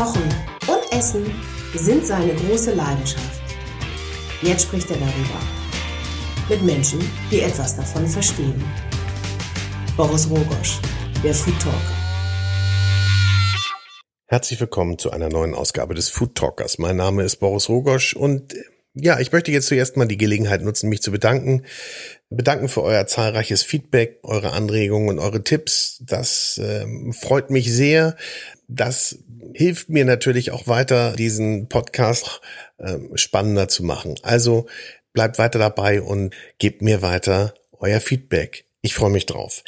Kochen und Essen sind seine große Leidenschaft. Jetzt spricht er darüber. Mit Menschen, die etwas davon verstehen. Boris Rogosch, der Food Talker. Herzlich willkommen zu einer neuen Ausgabe des Food Talkers. Mein Name ist Boris Rogosch und ja, ich möchte jetzt zuerst mal die Gelegenheit nutzen, mich zu bedanken. Bedanken für euer zahlreiches Feedback, eure Anregungen und eure Tipps. Das ähm, freut mich sehr. Das hilft mir natürlich auch weiter, diesen Podcast ähm, spannender zu machen. Also bleibt weiter dabei und gebt mir weiter euer Feedback. Ich freue mich drauf.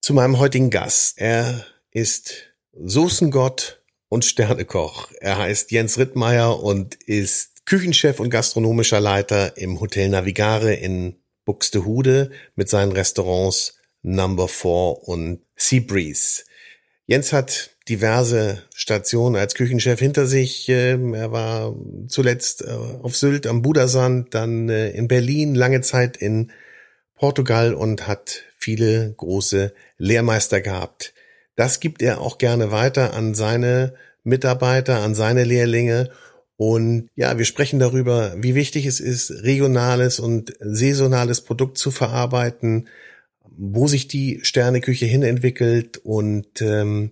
Zu meinem heutigen Gast. Er ist Soßengott und Sternekoch. Er heißt Jens Rittmeier und ist Küchenchef und gastronomischer Leiter im Hotel Navigare in Buxtehude mit seinen Restaurants Number Four und Sea Breeze. Jens hat diverse Stationen als Küchenchef hinter sich. Ähm, er war zuletzt äh, auf Sylt am Budersand, dann äh, in Berlin, lange Zeit in Portugal und hat viele große Lehrmeister gehabt. Das gibt er auch gerne weiter an seine Mitarbeiter, an seine Lehrlinge und ja, wir sprechen darüber, wie wichtig es ist, regionales und saisonales Produkt zu verarbeiten, wo sich die Sterneküche hinentwickelt und ähm,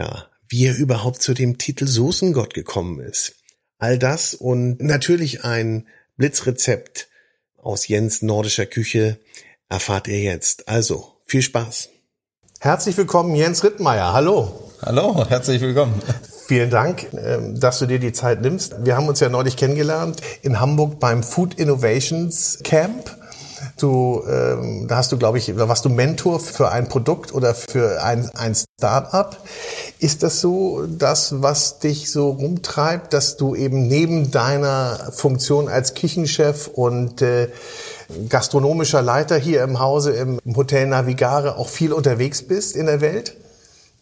ja, wie er überhaupt zu dem Titel Soßengott gekommen ist. All das und natürlich ein Blitzrezept aus Jens nordischer Küche erfahrt ihr jetzt. Also, viel Spaß. Herzlich willkommen, Jens Rittmeier. Hallo. Hallo, herzlich willkommen. Vielen Dank, ähm, dass du dir die Zeit nimmst. Wir haben uns ja neulich kennengelernt in Hamburg beim Food Innovations Camp. Du, ähm, da hast du, glaube ich, warst du Mentor für ein Produkt oder für ein, ein Start-up. Ist das so das, was dich so rumtreibt, dass du eben neben deiner Funktion als Küchenchef und äh, gastronomischer Leiter hier im Hause im Hotel Navigare auch viel unterwegs bist in der Welt?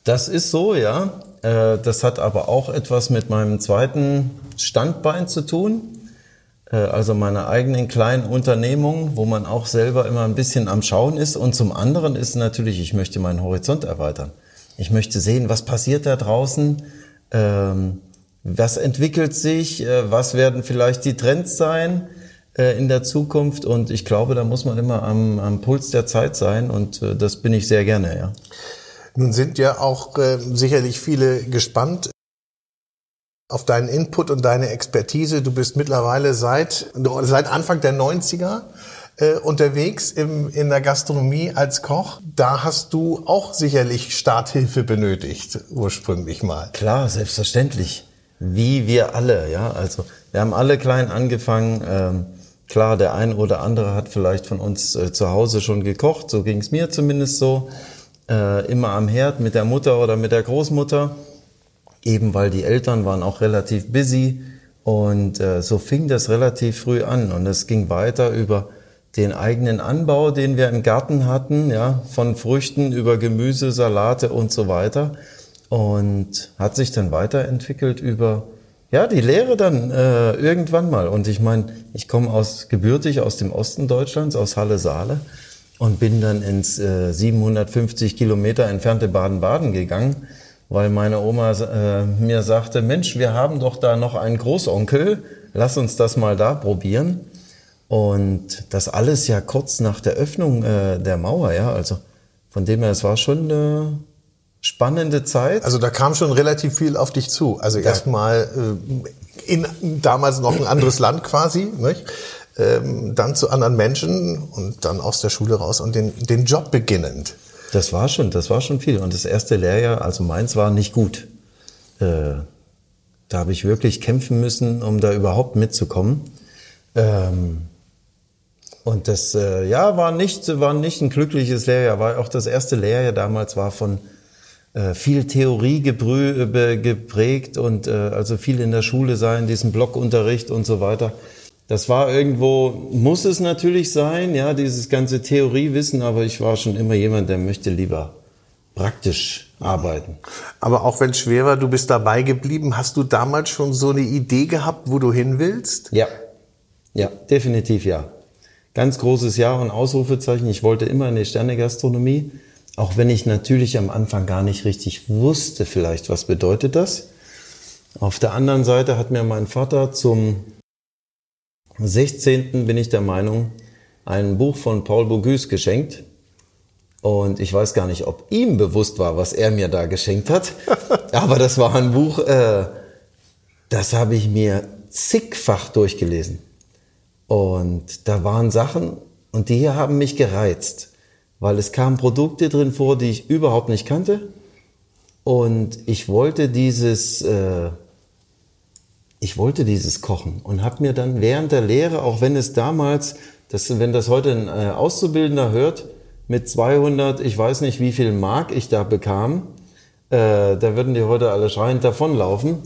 Das ist so, ja. Äh, das hat aber auch etwas mit meinem zweiten Standbein zu tun, also meiner eigenen kleinen Unternehmung, wo man auch selber immer ein bisschen am Schauen ist. Und zum anderen ist natürlich, ich möchte meinen Horizont erweitern. Ich möchte sehen, was passiert da draußen, ähm, was entwickelt sich, äh, was werden vielleicht die Trends sein in der Zukunft. Und ich glaube, da muss man immer am, am Puls der Zeit sein und das bin ich sehr gerne, ja. Nun sind ja auch äh, sicherlich viele gespannt auf deinen Input und deine Expertise. Du bist mittlerweile seit, seit Anfang der 90er äh, unterwegs im, in der Gastronomie als Koch. Da hast du auch sicherlich Starthilfe benötigt, ursprünglich mal. Klar, selbstverständlich. Wie wir alle, ja. Also wir haben alle klein angefangen. Ähm, klar, der ein oder andere hat vielleicht von uns äh, zu Hause schon gekocht. So ging es mir zumindest so äh, immer am Herd mit der Mutter oder mit der Großmutter, eben weil die Eltern waren auch relativ busy und äh, so fing das relativ früh an und es ging weiter über den eigenen Anbau, den wir im Garten hatten, ja, von Früchten über Gemüse, Salate und so weiter und hat sich dann weiterentwickelt über ja, die Lehre dann äh, irgendwann mal. Und ich meine, ich komme aus gebürtig aus dem Osten Deutschlands, aus Halle Saale und bin dann ins äh, 750 Kilometer entfernte Baden-Baden gegangen, weil meine Oma äh, mir sagte, Mensch, wir haben doch da noch einen Großonkel, lass uns das mal da probieren. Und das alles ja kurz nach der Öffnung äh, der Mauer, ja, also von dem her, es war schon eine spannende Zeit. Also da kam schon relativ viel auf dich zu. Also erstmal äh, in damals noch ein anderes Land quasi, nicht? ähm, dann zu anderen Menschen und dann aus der Schule raus und den, den Job beginnend. Das war schon, das war schon viel. Und das erste Lehrjahr, also meins war nicht gut. Äh, da habe ich wirklich kämpfen müssen, um da überhaupt mitzukommen. Ähm, und das, äh, ja, war nicht, war nicht ein glückliches Lehrjahr. War auch das erste Lehrjahr damals war von äh, viel Theorie geprägt und äh, also viel in der Schule sein, diesen Blockunterricht und so weiter. Das war irgendwo, muss es natürlich sein, ja, dieses ganze Theoriewissen, aber ich war schon immer jemand, der möchte lieber praktisch arbeiten. Aber auch wenn es schwer war, du bist dabei geblieben, hast du damals schon so eine Idee gehabt, wo du hin willst? Ja, ja, definitiv ja. Ganz großes Ja und Ausrufezeichen. Ich wollte immer in die Sternegastronomie, auch wenn ich natürlich am Anfang gar nicht richtig wusste, vielleicht was bedeutet das. Auf der anderen Seite hat mir mein Vater zum 16. bin ich der Meinung, ein Buch von Paul Bocuse geschenkt. Und ich weiß gar nicht, ob ihm bewusst war, was er mir da geschenkt hat. Aber das war ein Buch, äh, das habe ich mir zigfach durchgelesen. Und da waren Sachen, und die hier haben mich gereizt, weil es kamen Produkte drin vor, die ich überhaupt nicht kannte. Und ich wollte dieses, äh, ich wollte dieses Kochen und habe mir dann während der Lehre, auch wenn es damals, das, wenn das heute ein äh, Auszubildender hört, mit 200, ich weiß nicht wie viel Mark ich da bekam, äh, da würden die heute alle schreiend davonlaufen,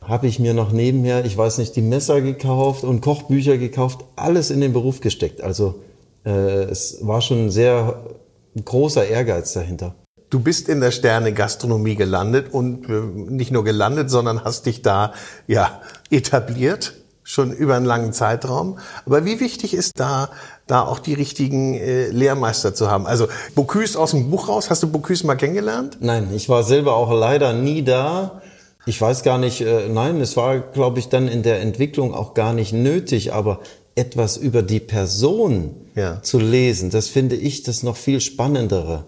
habe ich mir noch nebenher, ich weiß nicht, die Messer gekauft und Kochbücher gekauft, alles in den Beruf gesteckt. Also äh, es war schon sehr großer Ehrgeiz dahinter. Du bist in der Sterne Gastronomie gelandet und äh, nicht nur gelandet, sondern hast dich da ja etabliert schon über einen langen Zeitraum. Aber wie wichtig ist da, da auch die richtigen äh, Lehrmeister zu haben? Also Bocuse aus dem Buch raus, hast du Bocuse mal kennengelernt? Nein, ich war selber auch leider nie da. Ich weiß gar nicht, äh, nein, es war, glaube ich, dann in der Entwicklung auch gar nicht nötig, aber etwas über die Person ja. zu lesen, das finde ich das noch viel spannendere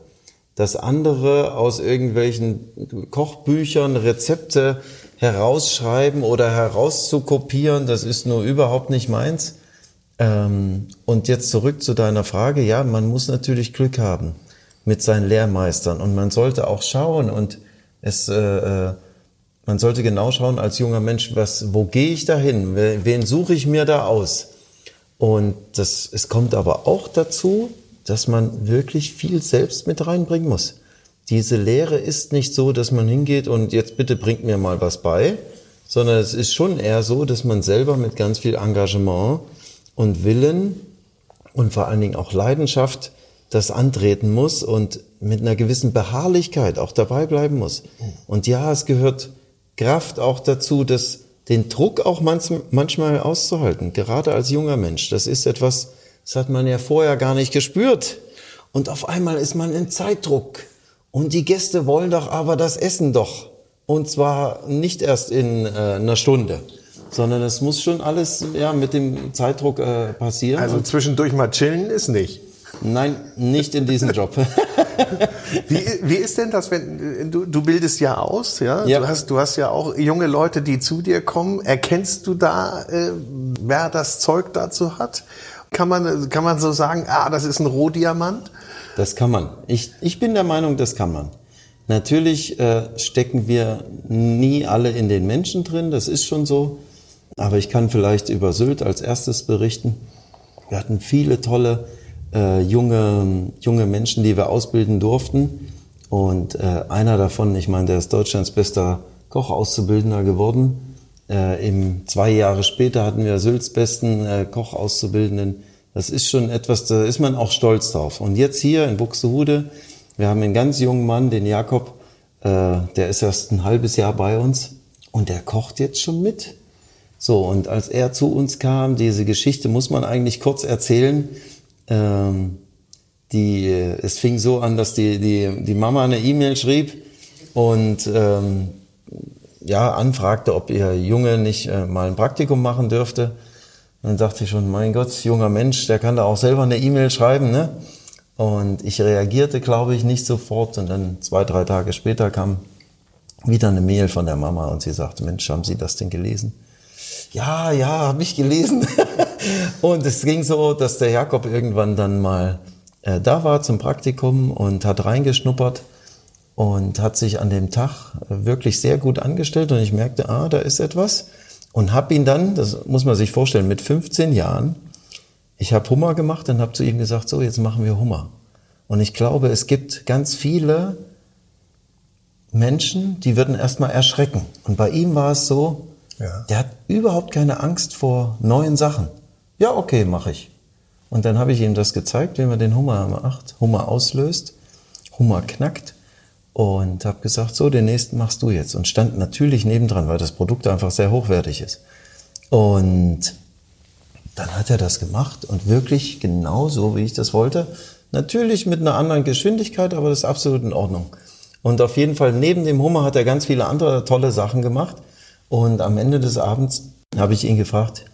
dass andere aus irgendwelchen Kochbüchern Rezepte herausschreiben oder herauszukopieren, das ist nur überhaupt nicht meins. Ähm, und jetzt zurück zu deiner Frage. Ja, man muss natürlich Glück haben mit seinen Lehrmeistern und man sollte auch schauen und es, äh, äh man sollte genau schauen als junger Mensch, was, wo gehe ich da hin? Wen suche ich mir da aus? Und das, es kommt aber auch dazu, dass man wirklich viel selbst mit reinbringen muss. Diese Lehre ist nicht so, dass man hingeht und jetzt bitte bringt mir mal was bei, sondern es ist schon eher so, dass man selber mit ganz viel Engagement und Willen und vor allen Dingen auch Leidenschaft das antreten muss und mit einer gewissen Beharrlichkeit auch dabei bleiben muss. Und ja, es gehört Kraft auch dazu, das, den Druck auch manchmal auszuhalten, gerade als junger Mensch. Das ist etwas, das hat man ja vorher gar nicht gespürt. Und auf einmal ist man in Zeitdruck. Und die Gäste wollen doch aber das Essen doch. Und zwar nicht erst in äh, einer Stunde, sondern es muss schon alles ja, mit dem Zeitdruck äh, passieren. Also zwischendurch mal chillen ist nicht. Nein, nicht in diesem Job. wie, wie ist denn das, wenn du, du bildest ja aus, ja? ja? Du, hast, du hast ja auch junge Leute, die zu dir kommen. Erkennst du da, äh, wer das Zeug dazu hat? Kann man, kann man so sagen, ah, das ist ein Rohdiamant? Das kann man. Ich, ich bin der Meinung, das kann man. Natürlich äh, stecken wir nie alle in den Menschen drin, das ist schon so. Aber ich kann vielleicht über Sylt als erstes berichten. Wir hatten viele tolle äh, junge, junge Menschen, die wir ausbilden durften. Und äh, einer davon, ich meine, der ist Deutschlands bester Kochauszubildender geworden. Äh, im, zwei Jahre später hatten wir Sylts besten äh, Kochauszubildenden. Das ist schon etwas, da ist man auch stolz drauf. Und jetzt hier in Buxtehude, wir haben einen ganz jungen Mann, den Jakob, äh, der ist erst ein halbes Jahr bei uns und der kocht jetzt schon mit. So, und als er zu uns kam, diese Geschichte muss man eigentlich kurz erzählen. Ähm, die, es fing so an, dass die, die, die Mama eine E-Mail schrieb und ähm, ja, anfragte, ob ihr Junge nicht äh, mal ein Praktikum machen dürfte. Und dann dachte ich schon, mein Gott, junger Mensch, der kann da auch selber eine E-Mail schreiben, ne? Und ich reagierte, glaube ich, nicht sofort. Und dann zwei, drei Tage später kam wieder eine Mail von der Mama und sie sagte, Mensch, haben Sie das denn gelesen? Ja, ja, habe ich gelesen. und es ging so, dass der Jakob irgendwann dann mal äh, da war zum Praktikum und hat reingeschnuppert und hat sich an dem Tag wirklich sehr gut angestellt und ich merkte, ah, da ist etwas und habe ihn dann, das muss man sich vorstellen, mit 15 Jahren, ich habe Hummer gemacht und habe zu ihm gesagt, so, jetzt machen wir Hummer. Und ich glaube, es gibt ganz viele Menschen, die würden erstmal erschrecken. Und bei ihm war es so, ja. der hat überhaupt keine Angst vor neuen Sachen. Ja, okay, mache ich. Und dann habe ich ihm das gezeigt, wie man den Hummer macht. Hummer auslöst, Hummer knackt und habe gesagt, so, den nächsten machst du jetzt. Und stand natürlich nebendran, weil das Produkt einfach sehr hochwertig ist. Und dann hat er das gemacht und wirklich genau so, wie ich das wollte. Natürlich mit einer anderen Geschwindigkeit, aber das ist absolut in Ordnung. Und auf jeden Fall neben dem Hummer hat er ganz viele andere tolle Sachen gemacht. Und am Ende des Abends habe ich ihn gefragt,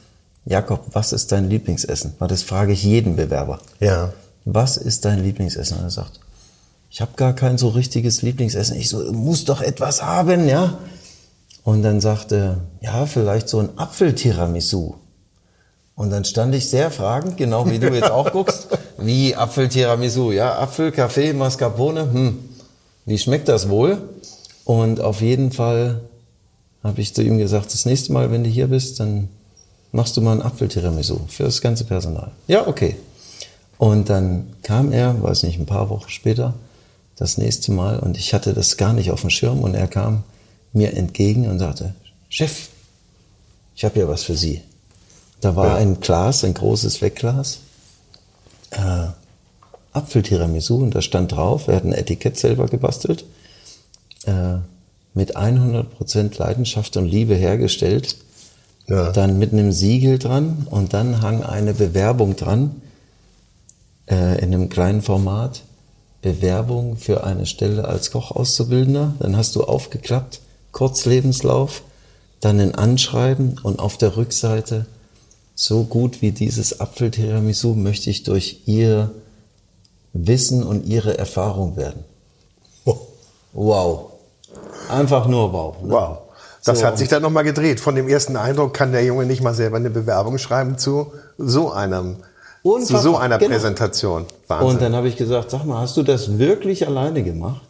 Jakob, was ist dein Lieblingsessen? Weil das frage ich jeden Bewerber. Ja. Was ist dein Lieblingsessen? Und er sagt, ich habe gar kein so richtiges Lieblingsessen. Ich so, muss doch etwas haben, ja? Und dann sagte, ja, vielleicht so ein Apfeltiramisu. Und dann stand ich sehr fragend, genau wie du jetzt auch guckst, wie Apfeltiramisu, ja, Apfel, Kaffee, Mascarpone, hm, wie schmeckt das wohl? Und auf jeden Fall habe ich zu ihm gesagt, das nächste Mal, wenn du hier bist, dann machst du mal ein Apfeltiramisu für das ganze Personal. Ja, okay. Und dann kam er, weiß nicht, ein paar Wochen später, das nächste Mal und ich hatte das gar nicht auf dem Schirm und er kam mir entgegen und sagte, Chef, ich habe ja was für Sie. Da war ja. ein Glas, ein großes Wegglas, äh, Apfeltiramisu und da stand drauf, er hat ein Etikett selber gebastelt, äh, mit 100% Leidenschaft und Liebe hergestellt, ja. dann mit einem Siegel dran und dann hang eine Bewerbung dran, äh, in einem kleinen Format, Bewerbung für eine Stelle als Kochauszubildender. Dann hast du aufgeklappt, Kurzlebenslauf, dann ein Anschreiben und auf der Rückseite, so gut wie dieses Apfeltiramisu möchte ich durch ihr Wissen und ihre Erfahrung werden. Wow. Einfach nur wow. Ne? Wow. Das so. hat sich dann nochmal gedreht. Von dem ersten Eindruck kann der Junge nicht mal selber eine Bewerbung schreiben zu so einem Unfassbar. Zu so einer genau. Präsentation. Wahnsinn. Und dann habe ich gesagt, sag mal, hast du das wirklich alleine gemacht?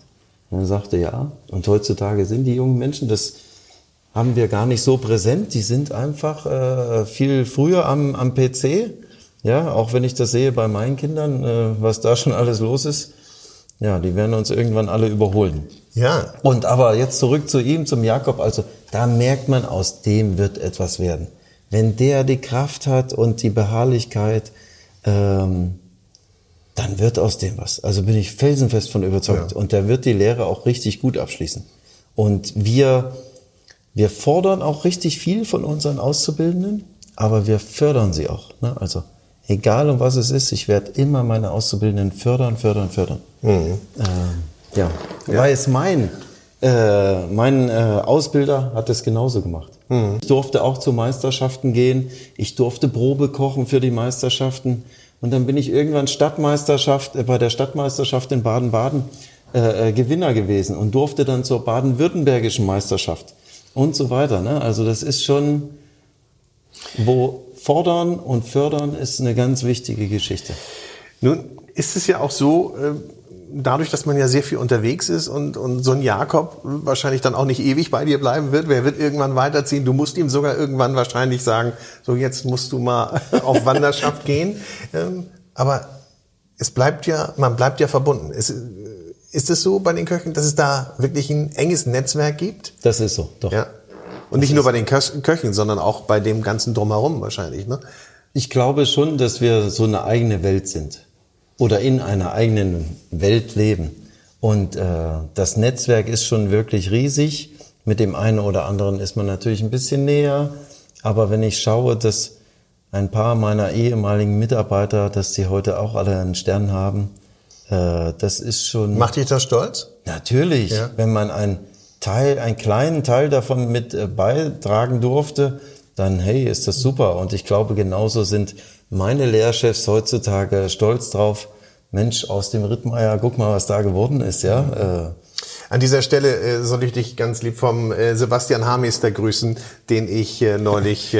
Und er sagte, ja. Und heutzutage sind die jungen Menschen, das haben wir gar nicht so präsent. Die sind einfach äh, viel früher am, am PC. Ja, auch wenn ich das sehe bei meinen Kindern, äh, was da schon alles los ist. Ja, die werden uns irgendwann alle überholen. Ja. Und aber jetzt zurück zu ihm, zum Jakob. Also da merkt man, aus dem wird etwas werden. Wenn der die Kraft hat und die Beharrlichkeit, ähm, dann wird aus dem was. Also bin ich felsenfest von überzeugt. Ja. Und der wird die Lehre auch richtig gut abschließen. Und wir, wir fordern auch richtig viel von unseren Auszubildenden, aber wir fördern sie auch. Ne? Also egal um was es ist, ich werde immer meine Auszubildenden fördern, fördern, fördern. Mhm. Ähm, ja. ja, weil es mein, äh, mein äh, Ausbilder hat es genauso gemacht. Mhm. Ich durfte auch zu Meisterschaften gehen. Ich durfte Probe kochen für die Meisterschaften. Und dann bin ich irgendwann Stadtmeisterschaft, äh, bei der Stadtmeisterschaft in Baden-Baden äh, äh, Gewinner gewesen und durfte dann zur baden-württembergischen Meisterschaft und so weiter. Ne? Also das ist schon, wo fordern und fördern ist eine ganz wichtige Geschichte. Nun ist es ja auch so, äh dadurch, dass man ja sehr viel unterwegs ist und, und so ein Jakob wahrscheinlich dann auch nicht ewig bei dir bleiben wird, wer wird irgendwann weiterziehen? Du musst ihm sogar irgendwann wahrscheinlich sagen, so jetzt musst du mal auf Wanderschaft gehen. Ähm, aber es bleibt ja, man bleibt ja verbunden. Es, ist es so bei den Köchen, dass es da wirklich ein enges Netzwerk gibt? Das ist so, doch. Ja. Und das nicht nur bei den Köchen, sondern auch bei dem ganzen Drumherum wahrscheinlich, ne? Ich glaube schon, dass wir so eine eigene Welt sind oder in einer eigenen Welt leben. Und äh, das Netzwerk ist schon wirklich riesig. Mit dem einen oder anderen ist man natürlich ein bisschen näher. Aber wenn ich schaue, dass ein paar meiner ehemaligen Mitarbeiter, dass sie heute auch alle einen Stern haben, äh, das ist schon. Macht dich das stolz? Natürlich, ja. wenn man ein Teil, einen kleinen Teil davon mit äh, beitragen durfte, dann hey, ist das super. Und ich glaube, genauso sind meine Lehrchefs heutzutage stolz drauf. Mensch, aus dem Rittmeier, guck mal, was da geworden ist, ja. Äh, an dieser Stelle äh, soll ich dich ganz lieb vom äh, Sebastian Hamester grüßen, den ich äh, neulich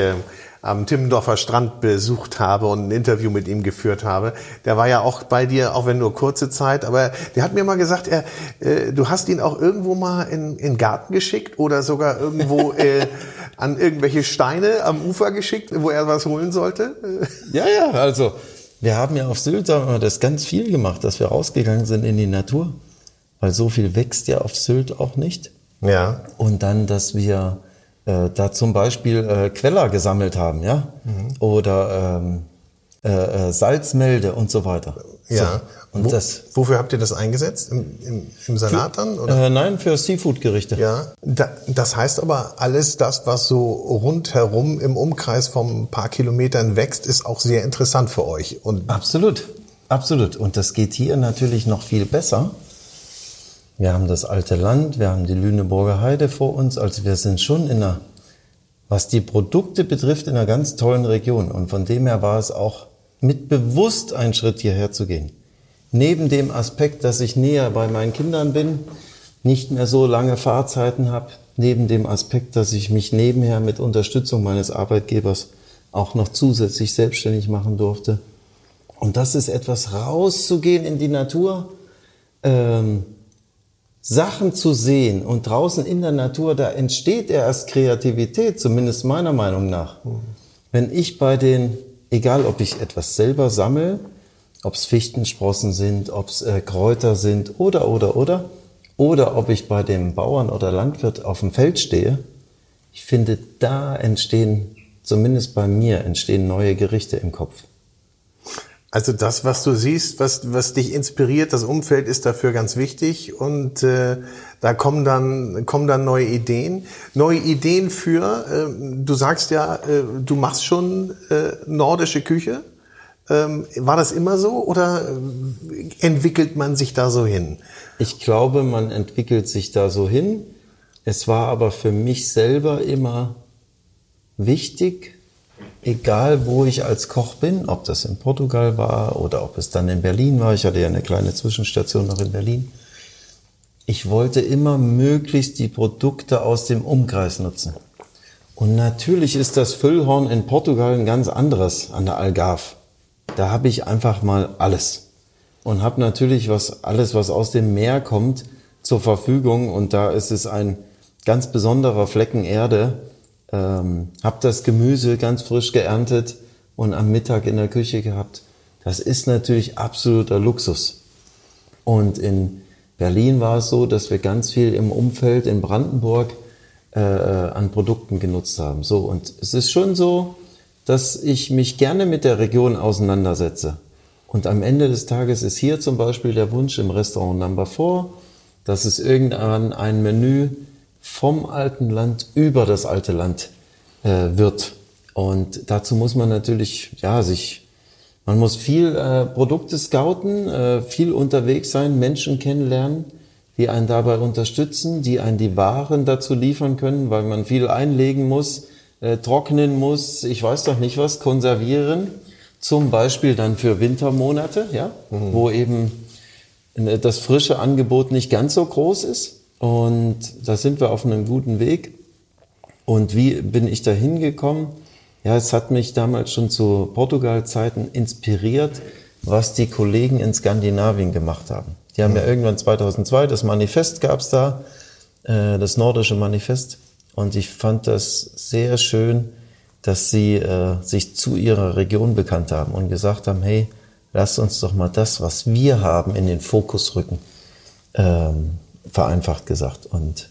am Timmendorfer Strand besucht habe und ein Interview mit ihm geführt habe. Der war ja auch bei dir, auch wenn nur kurze Zeit, aber der hat mir mal gesagt, er, äh, du hast ihn auch irgendwo mal in, in den Garten geschickt oder sogar irgendwo äh, an irgendwelche Steine am Ufer geschickt, wo er was holen sollte. Ja, ja, also wir haben ja auf Sylt das ganz viel gemacht, dass wir rausgegangen sind in die Natur, weil so viel wächst ja auf Sylt auch nicht. Ja. Und dann, dass wir äh, da zum Beispiel äh, Queller gesammelt haben, ja, mhm. oder ähm, äh, äh, Salzmelde und so weiter. Ja. So. Und Wo, das, wofür habt ihr das eingesetzt? Im, im, im Salat für, dann? Oder? Äh, nein, für Seafood-Gerichte. Ja. Da, das heißt aber, alles das, was so rundherum im Umkreis von ein paar Kilometern wächst, ist auch sehr interessant für euch. Und absolut, absolut. Und das geht hier natürlich noch viel besser. Wir haben das alte Land, wir haben die Lüneburger Heide vor uns, also wir sind schon in einer was die Produkte betrifft, in einer ganz tollen Region. Und von dem her war es auch mit bewusst ein Schritt hierher zu gehen. Neben dem Aspekt, dass ich näher bei meinen Kindern bin, nicht mehr so lange Fahrzeiten habe, neben dem Aspekt, dass ich mich nebenher mit Unterstützung meines Arbeitgebers auch noch zusätzlich selbstständig machen durfte. Und das ist etwas rauszugehen in die Natur, ähm, Sachen zu sehen und draußen in der Natur, da entsteht erst Kreativität, zumindest meiner Meinung nach. Wenn ich bei den, egal ob ich etwas selber sammle, ob es Fichtensprossen sind, ob es äh, Kräuter sind oder, oder, oder, oder ob ich bei dem Bauern oder Landwirt auf dem Feld stehe, ich finde, da entstehen, zumindest bei mir, entstehen neue Gerichte im Kopf. Also das, was du siehst, was, was dich inspiriert, das Umfeld ist dafür ganz wichtig und äh, da kommen dann, kommen dann neue Ideen. Neue Ideen für, äh, du sagst ja, äh, du machst schon äh, nordische Küche. Ähm, war das immer so oder äh, entwickelt man sich da so hin? Ich glaube, man entwickelt sich da so hin. Es war aber für mich selber immer wichtig, egal wo ich als Koch bin, ob das in Portugal war oder ob es dann in Berlin war, ich hatte ja eine kleine Zwischenstation noch in Berlin, ich wollte immer möglichst die Produkte aus dem Umkreis nutzen. Und natürlich ist das Füllhorn in Portugal ein ganz anderes an der Algarve. Da habe ich einfach mal alles und habe natürlich was alles, was aus dem Meer kommt, zur Verfügung. Und da ist es ein ganz besonderer Flecken Erde, ähm, habe das Gemüse ganz frisch geerntet und am Mittag in der Küche gehabt. Das ist natürlich absoluter Luxus. Und in Berlin war es so, dass wir ganz viel im Umfeld in Brandenburg äh, äh, an Produkten genutzt haben. So und es ist schon so, dass ich mich gerne mit der Region auseinandersetze. Und am Ende des Tages ist hier zum Beispiel der Wunsch im Restaurant Number 4, dass es irgendwann ein Menü vom alten Land über das alte Land äh, wird. Und dazu muss man natürlich, ja, sich, man muss viel äh, Produkte scouten, äh, viel unterwegs sein, Menschen kennenlernen, die einen dabei unterstützen, die einen die Waren dazu liefern können, weil man viel einlegen muss, äh, trocknen muss, ich weiß doch nicht was, konservieren. Zum Beispiel dann für Wintermonate, ja, mhm. wo eben äh, das frische Angebot nicht ganz so groß ist. Und da sind wir auf einem guten Weg. Und wie bin ich da hingekommen? Ja, es hat mich damals schon zu Portugal-Zeiten inspiriert, was die Kollegen in Skandinavien gemacht haben. Die haben ja mhm. irgendwann 2002, das Manifest gab's da, äh, das nordische Manifest. Und ich fand das sehr schön, dass sie äh, sich zu ihrer Region bekannt haben und gesagt haben, hey, lass uns doch mal das, was wir haben, in den Fokus rücken. Ähm, vereinfacht gesagt. Und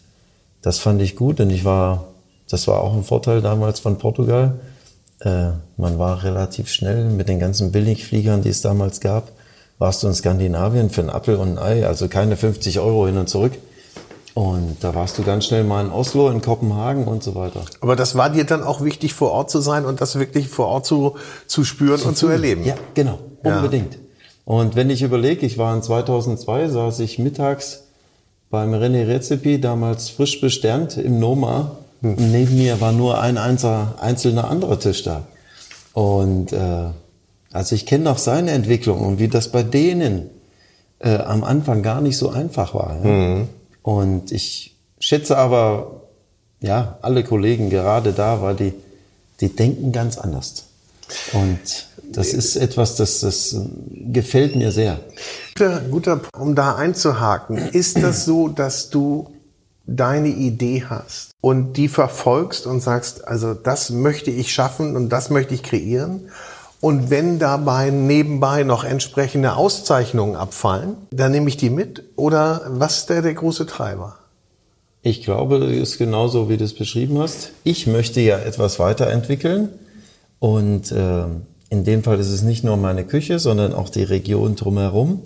das fand ich gut und ich war, das war auch ein Vorteil damals von Portugal. Äh, man war relativ schnell mit den ganzen Billigfliegern, die es damals gab, warst du in Skandinavien für ein Apfel und ein Ei, also keine 50 Euro hin und zurück. Und da warst du ganz schnell mal in Oslo, in Kopenhagen und so weiter. Aber das war dir dann auch wichtig, vor Ort zu sein und das wirklich vor Ort zu, zu spüren zu und zu erleben? Ja, genau, unbedingt. Ja. Und wenn ich überlege, ich war in 2002, saß ich mittags beim René Rezepi, damals frisch besternt im Noma. Hm. Neben mir war nur ein einzelner anderer Tisch da. Und äh, also ich kenne noch seine Entwicklung und wie das bei denen äh, am Anfang gar nicht so einfach war. Ja? Mhm. Und ich schätze aber, ja, alle Kollegen gerade da, weil die, die denken ganz anders. Und das ist etwas, das, das gefällt mir sehr. Guter, guter, um da einzuhaken, ist das so, dass du deine Idee hast und die verfolgst und sagst, also das möchte ich schaffen und das möchte ich kreieren? Und wenn dabei nebenbei noch entsprechende Auszeichnungen abfallen, dann nehme ich die mit? Oder was ist der, der große Treiber? Ich glaube, das ist genauso, wie du es beschrieben hast. Ich möchte ja etwas weiterentwickeln und äh, in dem Fall ist es nicht nur meine Küche, sondern auch die Region drumherum.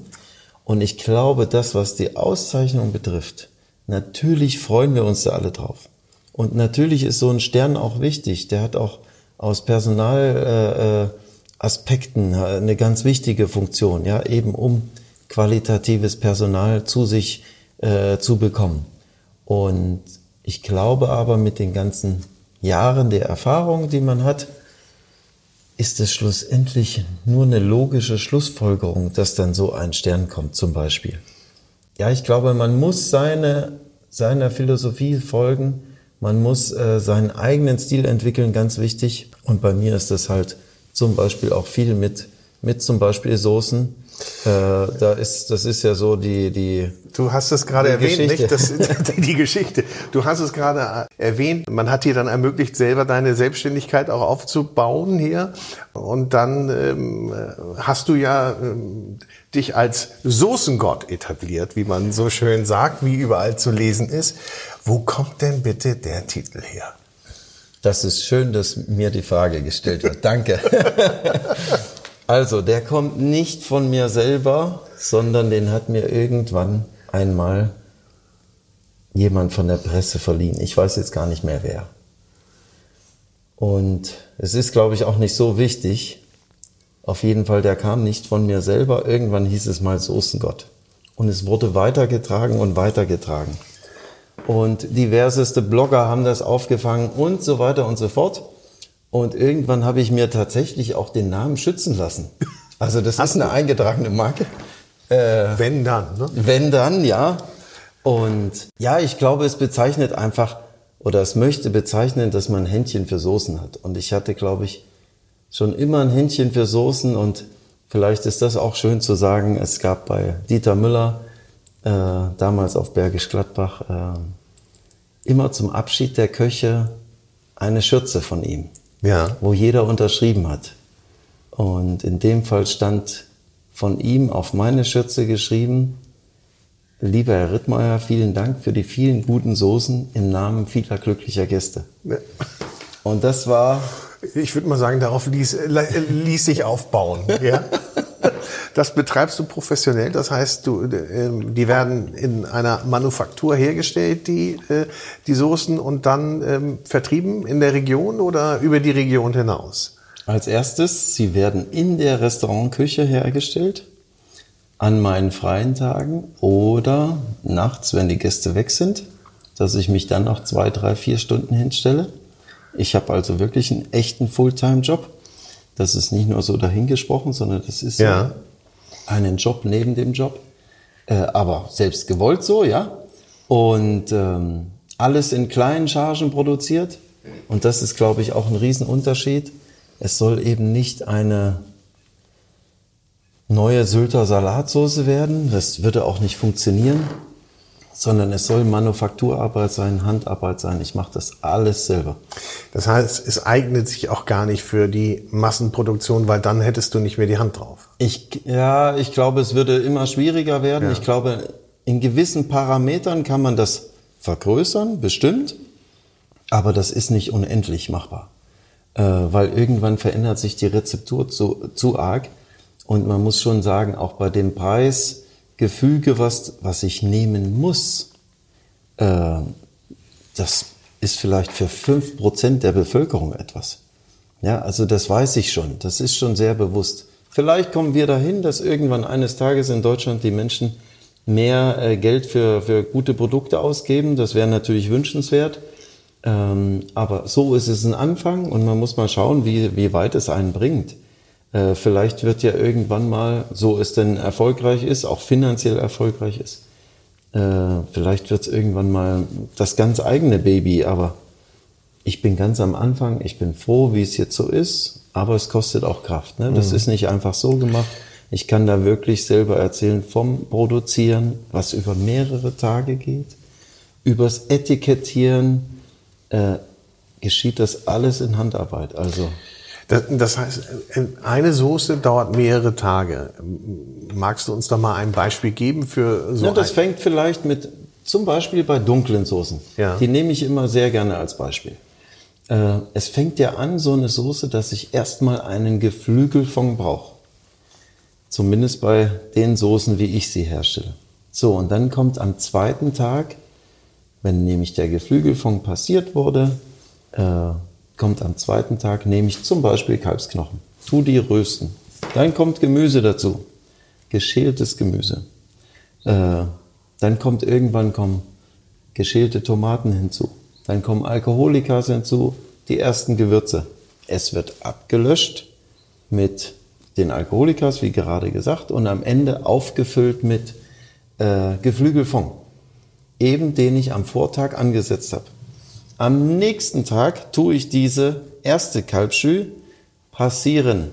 Und ich glaube, das, was die Auszeichnung betrifft, natürlich freuen wir uns da alle drauf. Und natürlich ist so ein Stern auch wichtig. Der hat auch aus Personalaspekten äh, äh, eine ganz wichtige Funktion, ja, eben um qualitatives Personal zu sich äh, zu bekommen. Und ich glaube aber mit den ganzen Jahren der Erfahrung, die man hat, ist es schlussendlich nur eine logische Schlussfolgerung, dass dann so ein Stern kommt zum Beispiel. Ja, ich glaube, man muss seine, seiner Philosophie folgen, man muss äh, seinen eigenen Stil entwickeln, ganz wichtig. Und bei mir ist das halt zum Beispiel auch viel mit, mit zum Beispiel Soßen. Äh, da ist, das ist ja so die, die. Du hast es gerade erwähnt, Geschichte. nicht? Das, die Geschichte. Du hast es gerade erwähnt. Man hat dir dann ermöglicht, selber deine Selbstständigkeit auch aufzubauen hier. Und dann ähm, hast du ja ähm, dich als Soßengott etabliert, wie man so schön sagt, wie überall zu lesen ist. Wo kommt denn bitte der Titel her? Das ist schön, dass mir die Frage gestellt wird. Danke. Also, der kommt nicht von mir selber, sondern den hat mir irgendwann einmal jemand von der Presse verliehen. Ich weiß jetzt gar nicht mehr wer. Und es ist, glaube ich, auch nicht so wichtig. Auf jeden Fall, der kam nicht von mir selber. Irgendwann hieß es mal Soßengott. Und es wurde weitergetragen und weitergetragen. Und diverseste Blogger haben das aufgefangen und so weiter und so fort. Und irgendwann habe ich mir tatsächlich auch den Namen schützen lassen. Also das Hast ist eine eingetragene Marke. Äh, wenn dann, ne? Wenn dann, ja. Und ja, ich glaube, es bezeichnet einfach oder es möchte bezeichnen, dass man ein Händchen für Soßen hat. Und ich hatte, glaube ich, schon immer ein Händchen für Soßen und vielleicht ist das auch schön zu sagen. Es gab bei Dieter Müller äh, damals auf Bergisch Gladbach äh, immer zum Abschied der Köche eine Schürze von ihm ja. wo jeder unterschrieben hat. Und in dem Fall stand von ihm auf meine Schürze geschrieben, lieber Herr Rittmeier, vielen Dank für die vielen guten Soßen im Namen vieler glücklicher Gäste. Ja. Und das war... Ich würde mal sagen, darauf ließ, ließ sich aufbauen. Ja? Das betreibst du professionell, das heißt, du, äh, die werden in einer Manufaktur hergestellt, die, äh, die Soßen, und dann ähm, vertrieben in der Region oder über die Region hinaus? Als erstes, sie werden in der Restaurantküche hergestellt, an meinen freien Tagen oder nachts, wenn die Gäste weg sind, dass ich mich dann noch zwei, drei, vier Stunden hinstelle. Ich habe also wirklich einen echten Fulltime-Job. Das ist nicht nur so dahingesprochen, sondern das ist ja einen Job neben dem Job, äh, aber selbst gewollt so, ja. Und ähm, alles in kleinen Chargen produziert. Und das ist, glaube ich, auch ein Riesenunterschied. Es soll eben nicht eine neue Sylter Salatsauce werden. Das würde auch nicht funktionieren sondern es soll Manufakturarbeit sein, Handarbeit sein. Ich mache das alles selber. Das heißt, es eignet sich auch gar nicht für die Massenproduktion, weil dann hättest du nicht mehr die Hand drauf. Ich, ja, ich glaube, es würde immer schwieriger werden. Ja. Ich glaube, in gewissen Parametern kann man das vergrößern, bestimmt, aber das ist nicht unendlich machbar, äh, weil irgendwann verändert sich die Rezeptur zu, zu arg und man muss schon sagen, auch bei dem Preis, Gefüge, was, was ich nehmen muss, äh, das ist vielleicht für fünf Prozent der Bevölkerung etwas. Ja, also das weiß ich schon. Das ist schon sehr bewusst. Vielleicht kommen wir dahin, dass irgendwann eines Tages in Deutschland die Menschen mehr äh, Geld für, für gute Produkte ausgeben. Das wäre natürlich wünschenswert. Ähm, aber so ist es ein Anfang und man muss mal schauen, wie, wie weit es einen bringt. Äh, vielleicht wird ja irgendwann mal, so es denn erfolgreich ist, auch finanziell erfolgreich ist, äh, vielleicht wird es irgendwann mal das ganz eigene Baby, aber ich bin ganz am Anfang, ich bin froh, wie es jetzt so ist, aber es kostet auch Kraft. Ne? Das mhm. ist nicht einfach so gemacht. Ich kann da wirklich selber erzählen vom Produzieren, was über mehrere Tage geht, übers Etikettieren, äh, geschieht das alles in Handarbeit. Also das, das heißt, eine Soße dauert mehrere Tage. Magst du uns da mal ein Beispiel geben für so? Ja, das fängt vielleicht mit, zum Beispiel bei dunklen Soßen. Ja. Die nehme ich immer sehr gerne als Beispiel. Äh, es fängt ja an, so eine Soße, dass ich erstmal einen Geflügelfond brauche. Zumindest bei den Soßen, wie ich sie herstelle. So, und dann kommt am zweiten Tag, wenn nämlich der Geflügelfond passiert wurde, äh, kommt am zweiten Tag, nehme ich zum Beispiel Kalbsknochen, tu die rösten. Dann kommt Gemüse dazu, geschältes Gemüse. Äh, dann kommt irgendwann kommen geschälte Tomaten hinzu. Dann kommen Alkoholikas hinzu, die ersten Gewürze. Es wird abgelöscht mit den Alkoholikas, wie gerade gesagt, und am Ende aufgefüllt mit äh, Geflügelfond, eben den ich am Vortag angesetzt habe. Am nächsten Tag tue ich diese erste Kalbschü passieren.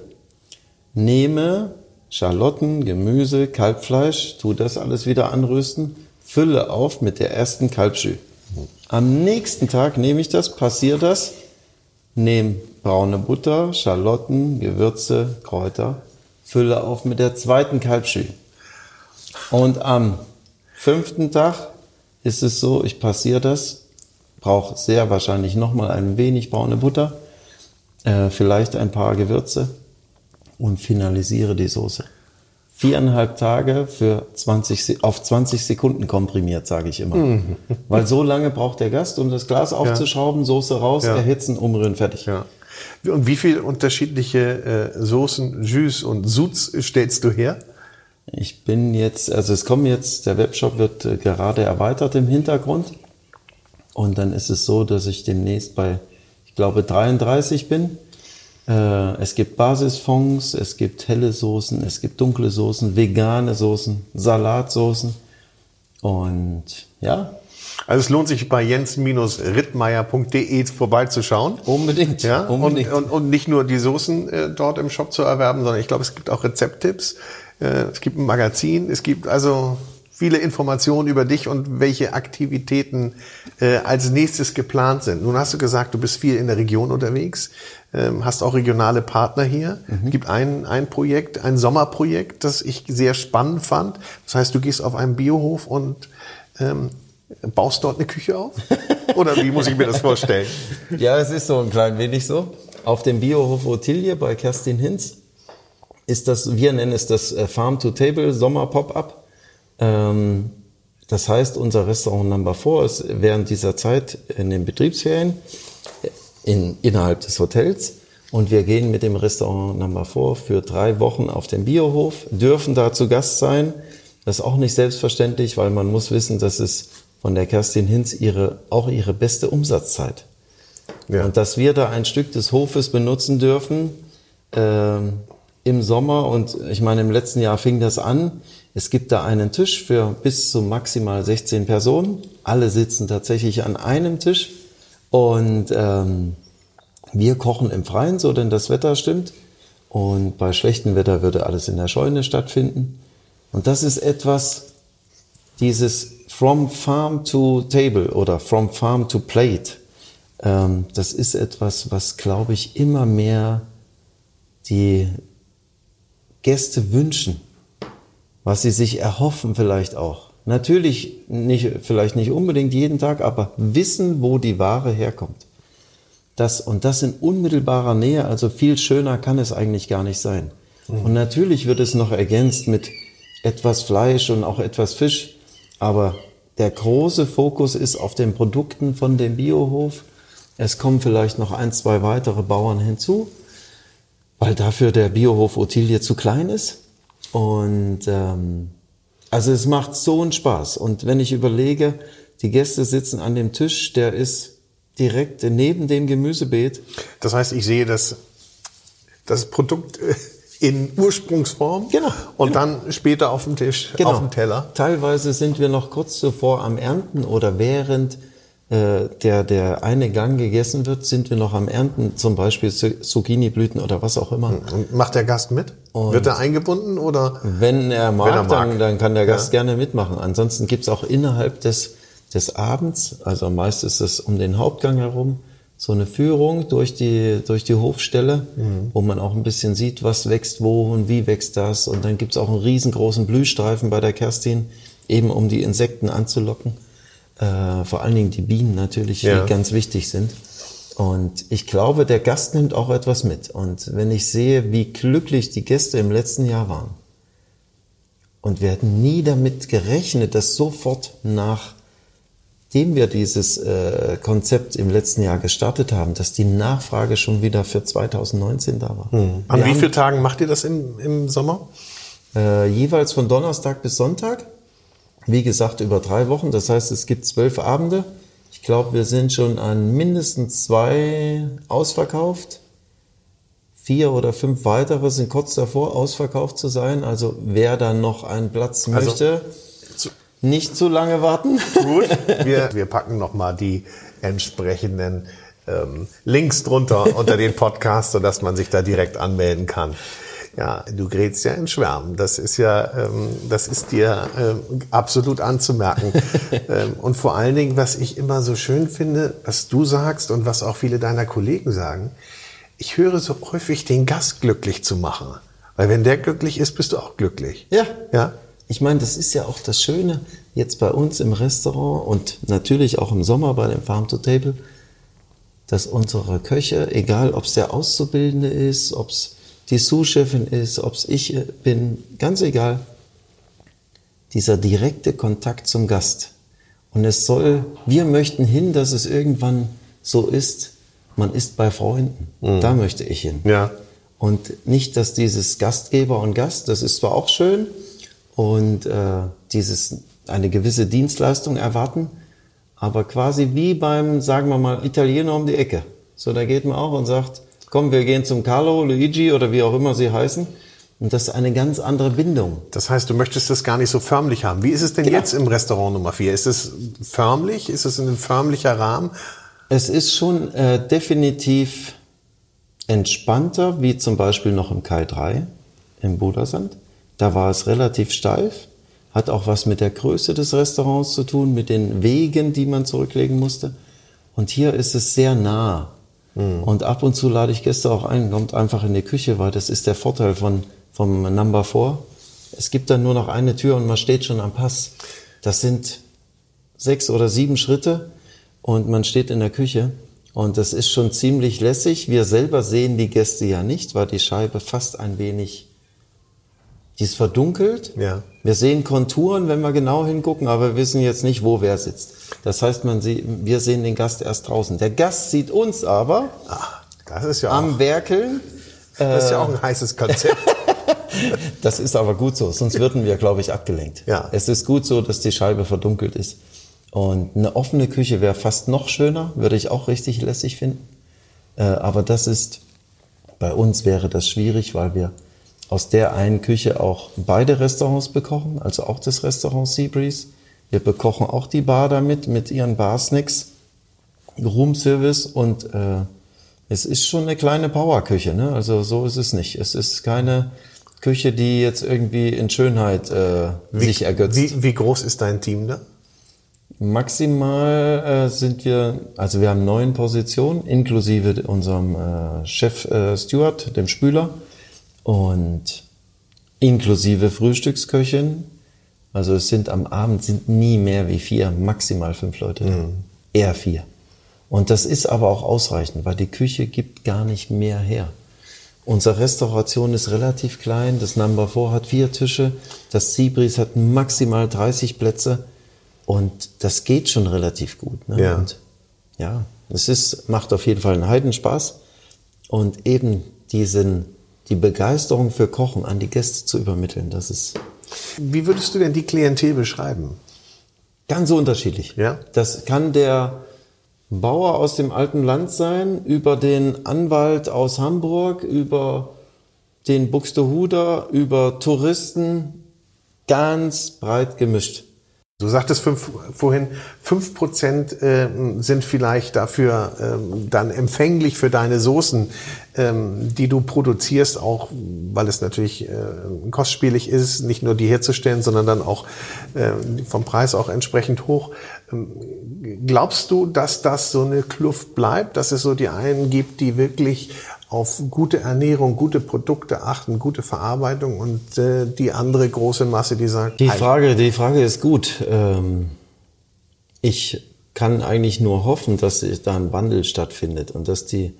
Nehme Schalotten, Gemüse, Kalbfleisch, tue das alles wieder anrösten, fülle auf mit der ersten Kalbschü. Am nächsten Tag nehme ich das, passiere das, nehme braune Butter, Schalotten, Gewürze, Kräuter, fülle auf mit der zweiten Kalbschü. Und am fünften Tag ist es so, ich passiere das, brauche sehr wahrscheinlich nochmal ein wenig braune Butter, äh, vielleicht ein paar Gewürze und finalisiere die Soße. Viereinhalb Tage für 20, auf 20 Sekunden komprimiert, sage ich immer. Mhm. Weil so lange braucht der Gast, um das Glas aufzuschrauben, Soße raus, ja. erhitzen, umrühren, fertig. Ja. Und wie viele unterschiedliche äh, Soßen, Jus und Suts stellst du her? Ich bin jetzt, also es kommen jetzt, der Webshop wird äh, gerade erweitert im Hintergrund. Und dann ist es so, dass ich demnächst bei, ich glaube, 33 bin. Äh, es gibt Basisfonds, es gibt helle Soßen, es gibt dunkle Soßen, vegane Soßen, Salatsoßen. Und ja. Also es lohnt sich bei jens-rittmeier.de vorbeizuschauen. Unbedingt. Ja, unbedingt. Und, und, und nicht nur die Soßen äh, dort im Shop zu erwerben, sondern ich glaube, es gibt auch Rezepttipps. Äh, es gibt ein Magazin, es gibt also viele Informationen über dich und welche Aktivitäten äh, als nächstes geplant sind. Nun hast du gesagt, du bist viel in der Region unterwegs, ähm, hast auch regionale Partner hier. Mhm. Es gibt ein, ein Projekt, ein Sommerprojekt, das ich sehr spannend fand. Das heißt, du gehst auf einen Biohof und ähm, baust dort eine Küche auf? Oder wie muss ich mir das vorstellen? ja, es ist so ein klein wenig so. Auf dem Biohof Ottilie bei Kerstin Hinz ist das, wir nennen es das äh, Farm-to-Table Sommer Pop-up. Ähm, das heißt, unser Restaurant Number 4 ist während dieser Zeit in den Betriebsferien in, innerhalb des Hotels. Und wir gehen mit dem Restaurant Number 4 für drei Wochen auf den Biohof, dürfen da zu Gast sein. Das ist auch nicht selbstverständlich, weil man muss wissen, dass es von der Kerstin Hinz ihre, auch ihre beste Umsatzzeit. Ja. Und dass wir da ein Stück des Hofes benutzen dürfen, ähm, im Sommer und ich meine, im letzten Jahr fing das an. Es gibt da einen Tisch für bis zu maximal 16 Personen. Alle sitzen tatsächlich an einem Tisch und ähm, wir kochen im Freien, so denn das Wetter stimmt. Und bei schlechtem Wetter würde alles in der Scheune stattfinden. Und das ist etwas, dieses from farm to table oder from farm to plate. Ähm, das ist etwas, was, glaube ich, immer mehr die Gäste wünschen, was sie sich erhoffen vielleicht auch. Natürlich nicht, vielleicht nicht unbedingt jeden Tag, aber wissen, wo die Ware herkommt. Das, und das in unmittelbarer Nähe, also viel schöner kann es eigentlich gar nicht sein. Mhm. Und natürlich wird es noch ergänzt mit etwas Fleisch und auch etwas Fisch, aber der große Fokus ist auf den Produkten von dem Biohof. Es kommen vielleicht noch ein, zwei weitere Bauern hinzu weil dafür der Biohof Ottilie zu klein ist. Und ähm, also es macht so einen Spaß. Und wenn ich überlege, die Gäste sitzen an dem Tisch, der ist direkt neben dem Gemüsebeet. Das heißt, ich sehe das, das Produkt äh, in Ursprungsform genau, und genau. dann später auf dem Tisch, genau. auf dem Teller. Teilweise sind wir noch kurz zuvor am Ernten oder während äh, der, der eine Gang gegessen wird, sind wir noch am Ernten, zum Beispiel Zucchini-Blüten oder was auch immer. Und macht der Gast mit? Und wird er eingebunden oder? Wenn er mag, wenn er mag. Dann, dann kann der Gast ja. gerne mitmachen. Ansonsten gibt's auch innerhalb des, des Abends, also meist ist es um den Hauptgang herum, so eine Führung durch die, durch die Hofstelle, mhm. wo man auch ein bisschen sieht, was wächst wo und wie wächst das. Und dann gibt's auch einen riesengroßen Blühstreifen bei der Kerstin, eben um die Insekten anzulocken äh, vor allen Dingen die Bienen natürlich, ja. die ganz wichtig sind. Und ich glaube, der Gast nimmt auch etwas mit. Und wenn ich sehe, wie glücklich die Gäste im letzten Jahr waren, und wir hätten nie damit gerechnet, dass sofort nachdem wir dieses äh, Konzept im letzten Jahr gestartet haben, dass die Nachfrage schon wieder für 2019 da war. Hm. An wie vielen Tagen macht ihr das im, im Sommer? Äh, jeweils von Donnerstag bis Sonntag. Wie gesagt, über drei Wochen. Das heißt, es gibt zwölf Abende. Ich glaube, wir sind schon an mindestens zwei ausverkauft. Vier oder fünf weitere sind kurz davor, ausverkauft zu sein. Also wer dann noch einen Platz Also, möchte, nicht zu lange warten. Gut, wir, wir packen nochmal die entsprechenden ähm, Links drunter unter den Podcast, sodass man sich da direkt anmelden kann. Ja, du gerätst ja in Schwärmen. Das ist ja, ähm, das ist dir ähm, absolut anzumerken. ähm, und vor allen Dingen, was ich immer so schön finde, was du sagst und was auch viele deiner Kollegen sagen, ich höre so häufig den Gast glücklich zu machen. Weil wenn der glücklich ist, bist du auch glücklich. Ja. Ja. Ich meine, das ist ja auch das Schöne jetzt bei uns im Restaurant und natürlich auch im Sommer bei dem Farm to Table, dass unsere Köche, egal ob es der Auszubildende ist, ob es die Sous-Chefin ist, ob es ich bin, ganz egal, dieser direkte Kontakt zum Gast. Und es soll, wir möchten hin, dass es irgendwann so ist, man ist bei Freunden. Da möchte ich hin. Ja. Und nicht, dass dieses Gastgeber und Gast, das ist zwar auch schön, und äh, dieses eine gewisse Dienstleistung erwarten, aber quasi wie beim, sagen wir mal, Italiener um die Ecke. So, da geht man auch und sagt, komm, wir gehen zum Carlo, Luigi oder wie auch immer sie heißen. Und das ist eine ganz andere Bindung. Das heißt, du möchtest das gar nicht so förmlich haben. Wie ist es denn Genau. jetzt im Restaurant Nummer 4? Ist es förmlich? Ist es ein förmlicher Rahmen? Es ist schon äh, definitiv entspannter, wie zum Beispiel noch im Kai 3 im Budersand. Da war es relativ steif, hat auch was mit der Größe des Restaurants zu tun, mit den Wegen, die man zurücklegen musste. Und hier ist es sehr nah. Und ab und zu lade ich Gäste auch ein, kommt einfach in die Küche, weil das ist der Vorteil von, vom Number 4. Es gibt dann nur noch eine Tür und man steht schon am Pass. Das sind sechs oder sieben Schritte und man steht in der Küche. Und das ist schon ziemlich lässig. Wir selber sehen die Gäste ja nicht, weil die Scheibe fast ein wenig, die ist verdunkelt. Ja. Wir sehen Konturen, wenn wir genau hingucken, aber wir wissen jetzt nicht, wo wer sitzt. Das heißt, man sieht, wir sehen den Gast erst draußen. Der Gast sieht uns aber Ah, das ist ja auch, am Werkeln. das ist ja auch ein heißes Konzept. Das ist aber gut so, sonst würden wir, glaube ich, abgelenkt. Ja. Es ist gut so, dass die Scheibe verdunkelt ist. Und eine offene Küche wäre fast noch schöner, würde ich auch richtig lässig finden. Äh, aber das ist, bei uns wäre das schwierig, weil wir aus der einen Küche auch beide Restaurants bekochen, also auch das Restaurant Seabreeze. Wir bekochen auch die Bar damit, mit ihren Barsnacks, Roomservice und äh, es ist schon eine kleine Powerküche, ne? Also so ist es nicht. Es ist keine Küche, die jetzt irgendwie in Schönheit äh, sich ergötzt. Wie, wie groß ist dein Team da? Maximal äh, sind wir, also wir haben neun Positionen, inklusive unserem äh, Chef äh, Steward, dem Spüler, und inklusive Frühstücksköchin. Also es sind am Abend sind nie mehr wie vier, maximal fünf Leute, da. eher vier. Und das ist aber auch ausreichend, weil die Küche gibt gar nicht mehr her. Unsere Restauration ist relativ klein. Das Number 4 hat vier Tische. Das Seabreeze hat maximal 30 Plätze. Und das geht schon relativ gut. Ne? Ja. Und ja, es ist, macht auf jeden Fall einen Heidenspaß. Und eben diesen, die Begeisterung für Kochen an die Gäste zu übermitteln, das ist Wie würdest du denn die Klientel beschreiben? Ganz so unterschiedlich. Ja. Das kann der Bauer aus dem alten Land sein, über den Anwalt aus Hamburg, über den Buxtehuder, über Touristen, ganz breit gemischt. Du sagtest fünf, vorhin, fünf Prozent äh, sind vielleicht dafür ähm, dann empfänglich für deine Soßen, ähm, die du produzierst, auch weil es natürlich äh, kostspielig ist, nicht nur die herzustellen, sondern dann auch äh, vom Preis auch entsprechend hoch. Ähm, glaubst du, dass das so eine Kluft bleibt, dass es so die einen gibt, die wirklich auf gute Ernährung, gute Produkte achten, gute Verarbeitung und äh, die andere große Masse, die sagt, Die "Ei, Frage, die Frage ist gut. Ähm, ich kann eigentlich nur hoffen, dass da ein Wandel stattfindet und dass die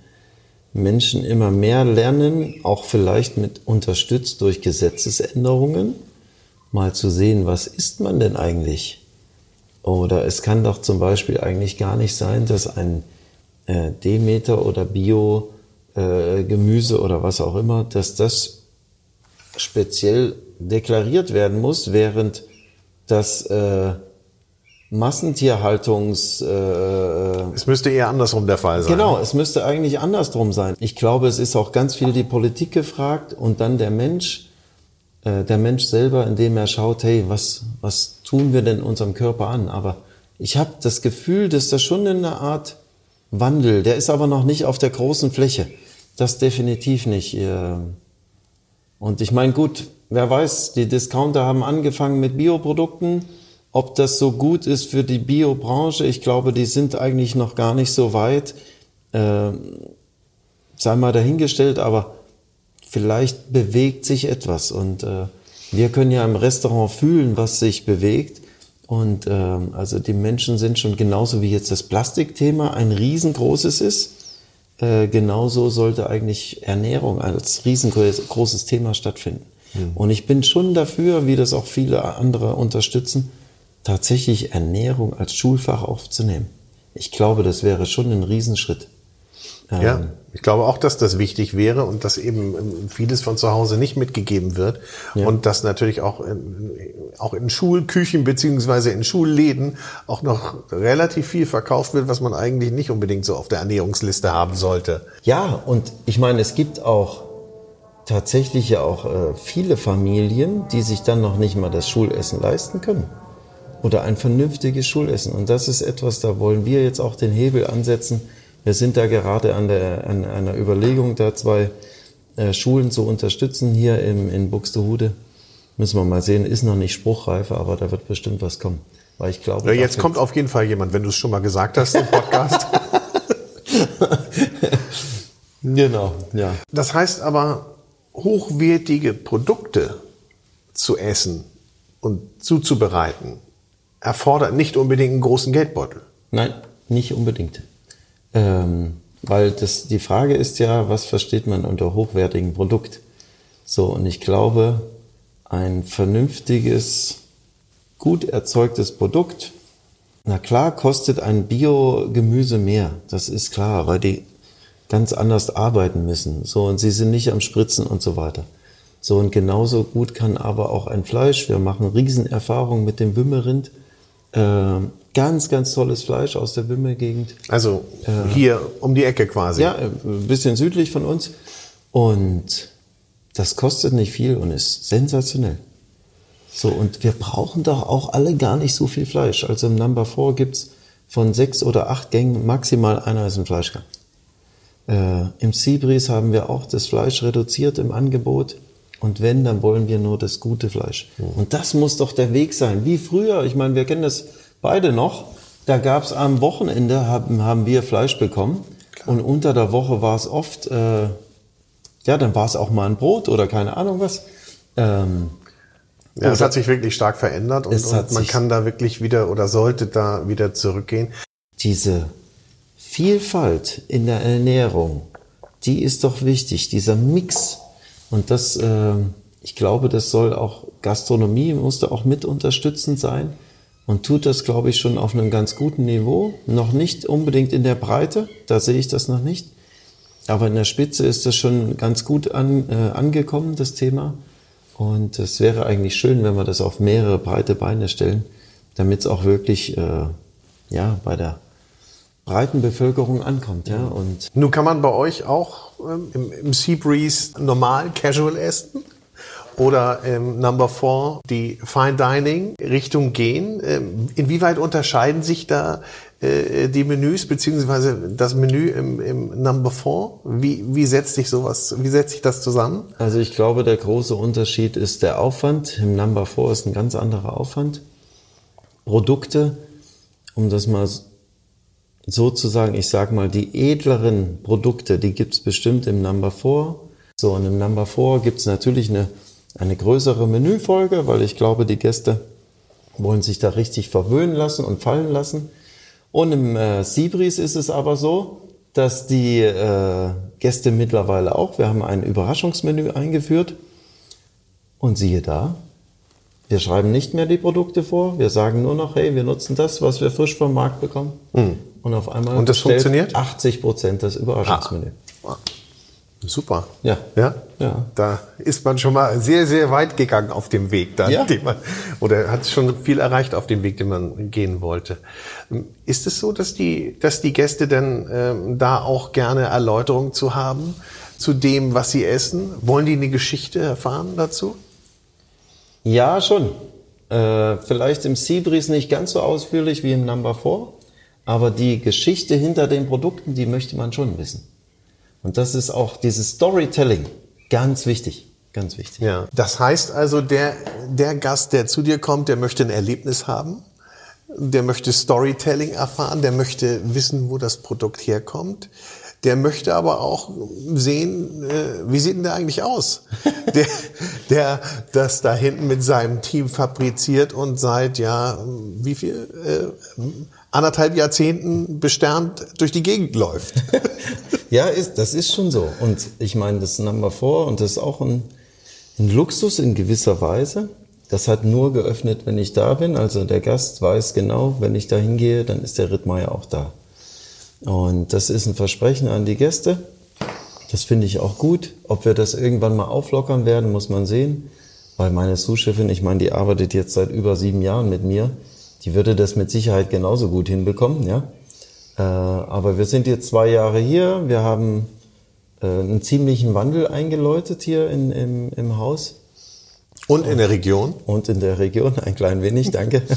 Menschen immer mehr lernen, auch vielleicht mit unterstützt durch Gesetzesänderungen, mal zu sehen, was isst man denn eigentlich? Oder es kann doch zum Beispiel eigentlich gar nicht sein, dass ein äh, Demeter oder Bio äh, Gemüse oder was auch immer, dass das speziell deklariert werden muss, während das äh, Massentierhaltungs... Äh, es müsste eher andersrum der Fall sein. Genau, es müsste eigentlich andersrum sein. Ich glaube, es ist auch ganz viel die Politik gefragt und dann der Mensch, äh, der Mensch selber, indem er schaut, hey, was, was tun wir denn unserem Körper an? Aber ich habe das Gefühl, dass das schon eine Art Wandel, der ist aber noch nicht auf der großen Fläche. Das definitiv nicht. Und ich meine, gut, wer weiß, die Discounter haben angefangen mit Bioprodukten. Ob das so gut ist für die Biobranche, ich glaube, die sind eigentlich noch gar nicht so weit. Äh, sei mal dahingestellt, aber vielleicht bewegt sich etwas. Und äh, wir können ja im Restaurant fühlen, was sich bewegt. Und ähm, also die Menschen sind schon genauso wie jetzt das Plastikthema ein riesengroßes ist. Äh, genauso sollte eigentlich Ernährung als riesengroßes Thema stattfinden. Mhm. Und ich bin schon dafür, wie das auch viele andere unterstützen, tatsächlich Ernährung als Schulfach aufzunehmen. Ich glaube, das wäre schon ein Riesenschritt. Ja, ähm, ich glaube auch, dass das wichtig wäre und dass eben ähm, vieles von zu Hause nicht mitgegeben wird ja. und dass natürlich auch in, auch in Schulküchen beziehungsweise in Schulläden auch noch relativ viel verkauft wird, was man eigentlich nicht unbedingt so auf der Ernährungsliste haben sollte. Ja, und ich meine, es gibt auch tatsächlich ja auch äh, viele Familien, die sich dann noch nicht mal das Schulessen leisten können oder ein vernünftiges Schulessen. Und das ist etwas, da wollen wir jetzt auch den Hebel ansetzen wir sind da gerade an, der, an einer Überlegung, da zwei äh, Schulen zu unterstützen hier im, in Buxtehude. Müssen wir mal sehen, ist noch nicht spruchreif, aber da wird bestimmt was kommen. Weil ich glaube, ja, jetzt kommt auf jeden Fall jemand, wenn du es schon mal gesagt hast im Podcast. genau, ja. Das heißt aber, hochwertige Produkte zu essen und zuzubereiten, erfordert nicht unbedingt einen großen Geldbeutel. Nein, nicht unbedingt. Ähm, weil das, die Frage ist ja, was versteht man unter hochwertigem Produkt? So, und ich glaube, ein vernünftiges, gut erzeugtes Produkt, na klar, kostet ein Bio-Gemüse mehr. Das ist klar, weil die ganz anders arbeiten müssen. So, und sie sind nicht am Spritzen und so weiter. So, und genauso gut kann aber auch ein Fleisch. Wir machen Riesenerfahrungen mit dem Wümmerind. Äh, Ganz, ganz tolles Fleisch aus der Wimmelgegend. Also äh, hier um die Ecke quasi. Ja, ein bisschen südlich von uns. Und das kostet nicht viel und ist sensationell. So, und wir brauchen doch auch alle gar nicht so viel Fleisch. Also im Number 4 gibt's von sechs oder acht Gängen maximal einer ist ein Fleischgang. Äh, Im Seabreeze haben wir auch das Fleisch reduziert im Angebot. Und wenn, dann wollen wir nur das gute Fleisch. Mhm. Und das muss doch der Weg sein. Wie früher. Ich meine, wir kennen das beide noch. Da gab es am Wochenende, haben, haben wir Fleisch bekommen. Klar. Und unter der Woche war es oft, äh, ja, dann war es auch mal ein Brot oder keine Ahnung was. Ähm, ja, es hat sich wirklich stark verändert und, und man kann da wirklich wieder oder sollte da wieder zurückgehen. Diese Vielfalt in der Ernährung, die ist doch wichtig, dieser Mix. Und das, äh, ich glaube, das soll auch Gastronomie, musste auch mit unterstützend sein und tut das, glaube ich, schon auf einem ganz guten Niveau. Noch nicht unbedingt in der Breite, da sehe ich das noch nicht. Aber in der Spitze ist das schon ganz gut an, äh, angekommen, das Thema. Und es wäre eigentlich schön, wenn wir das auf mehrere breite Beine stellen, damit es auch wirklich äh, ja, bei der breiten Bevölkerung ankommt. Ja? Und Nun kann man bei euch auch ähm, im, im Seabreeze normal casual essen oder ähm, Number Four die Fine Dining Richtung gehen. Ähm, inwieweit unterscheiden sich da äh, die Menüs beziehungsweise das Menü im, im Number Four? Wie, wie setzt sich sowas, wie setzt sich das zusammen? Also ich glaube, der große Unterschied ist der Aufwand. Im Number Four ist ein ganz anderer Aufwand. Produkte, um das mal sozusagen, ich sag mal, die edleren Produkte, die gibt's bestimmt im Number Four. So, und im Number Four gibt's natürlich eine eine größere Menüfolge, weil ich glaube, die Gäste wollen sich da richtig verwöhnen lassen und fallen lassen. Und im äh, Seabreeze ist es aber so, dass die äh, Gäste mittlerweile auch, wir haben ein Überraschungsmenü eingeführt und siehe da, wir schreiben nicht mehr die Produkte vor, wir sagen nur noch, hey, wir nutzen das, was wir frisch vom Markt bekommen. Mhm. Und auf einmal und das funktioniert? 80 Prozent das Überraschungsmenü. Ah. Super. Ja. Ja? Ja. Da ist man schon mal sehr, sehr weit gegangen auf dem Weg, dann, Ja. den man, oder hat schon viel erreicht auf dem Weg, den man gehen wollte. Ist es so, dass die, dass die Gäste denn ähm, da auch gerne Erläuterungen zu haben zu dem, was sie essen? Wollen die eine Geschichte erfahren dazu? Ja, schon. Äh, vielleicht im Seabreeze nicht ganz so ausführlich wie im Number 4, aber die Geschichte hinter den Produkten, die möchte man schon wissen. Und das ist auch dieses Storytelling ganz wichtig, ganz wichtig. Ja. Das heißt also, der, der Gast, der zu dir kommt, der möchte ein Erlebnis haben, der möchte Storytelling erfahren, der möchte wissen, wo das Produkt herkommt. Der möchte aber auch sehen, äh, wie sieht denn der eigentlich aus? Der, der das da hinten mit seinem Team fabriziert und seit, ja, wie viel, äh, anderthalb Jahrzehnten besternt durch die Gegend läuft. Ja, ist, das ist schon so. Und ich meine, das Number 4 und das ist auch ein, ein Luxus in gewisser Weise. Das hat nur geöffnet, wenn ich da bin. Also der Gast weiß genau, wenn ich da hingehe, dann ist der Rittmeier auch da. Und das ist ein Versprechen an die Gäste. Das finde ich auch gut. Ob wir das irgendwann mal auflockern werden, muss man sehen. Weil meine Sous-Chefin, ich meine, die arbeitet jetzt seit über sieben Jahren mit mir. Die würde das mit Sicherheit genauso gut hinbekommen, ja. Äh, aber wir sind jetzt zwei Jahre hier. Wir haben äh, einen ziemlichen Wandel eingeläutet hier in, im, im Haus Und in der Region? und in der Region ein klein wenig, danke.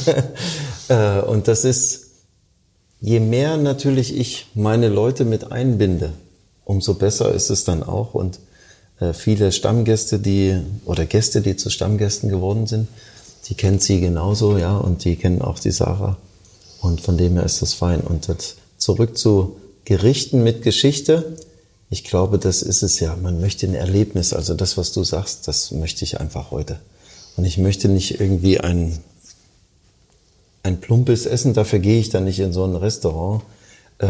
Äh, und das ist, je mehr natürlich ich meine Leute mit einbinde, umso besser ist es dann auch. Und äh, viele Stammgäste, die oder Gäste, die zu Stammgästen geworden sind, die kennt sie genauso, ja, und die kennen auch die Sarah. Und von dem her ist das fein. Und das zurück zu Gerichten mit Geschichte. Ich glaube, das ist es ja. Man möchte ein Erlebnis. Also das, was du sagst, das möchte ich einfach heute. Und ich möchte nicht irgendwie ein, ein plumpes Essen, dafür gehe ich dann nicht in so ein Restaurant. Äh,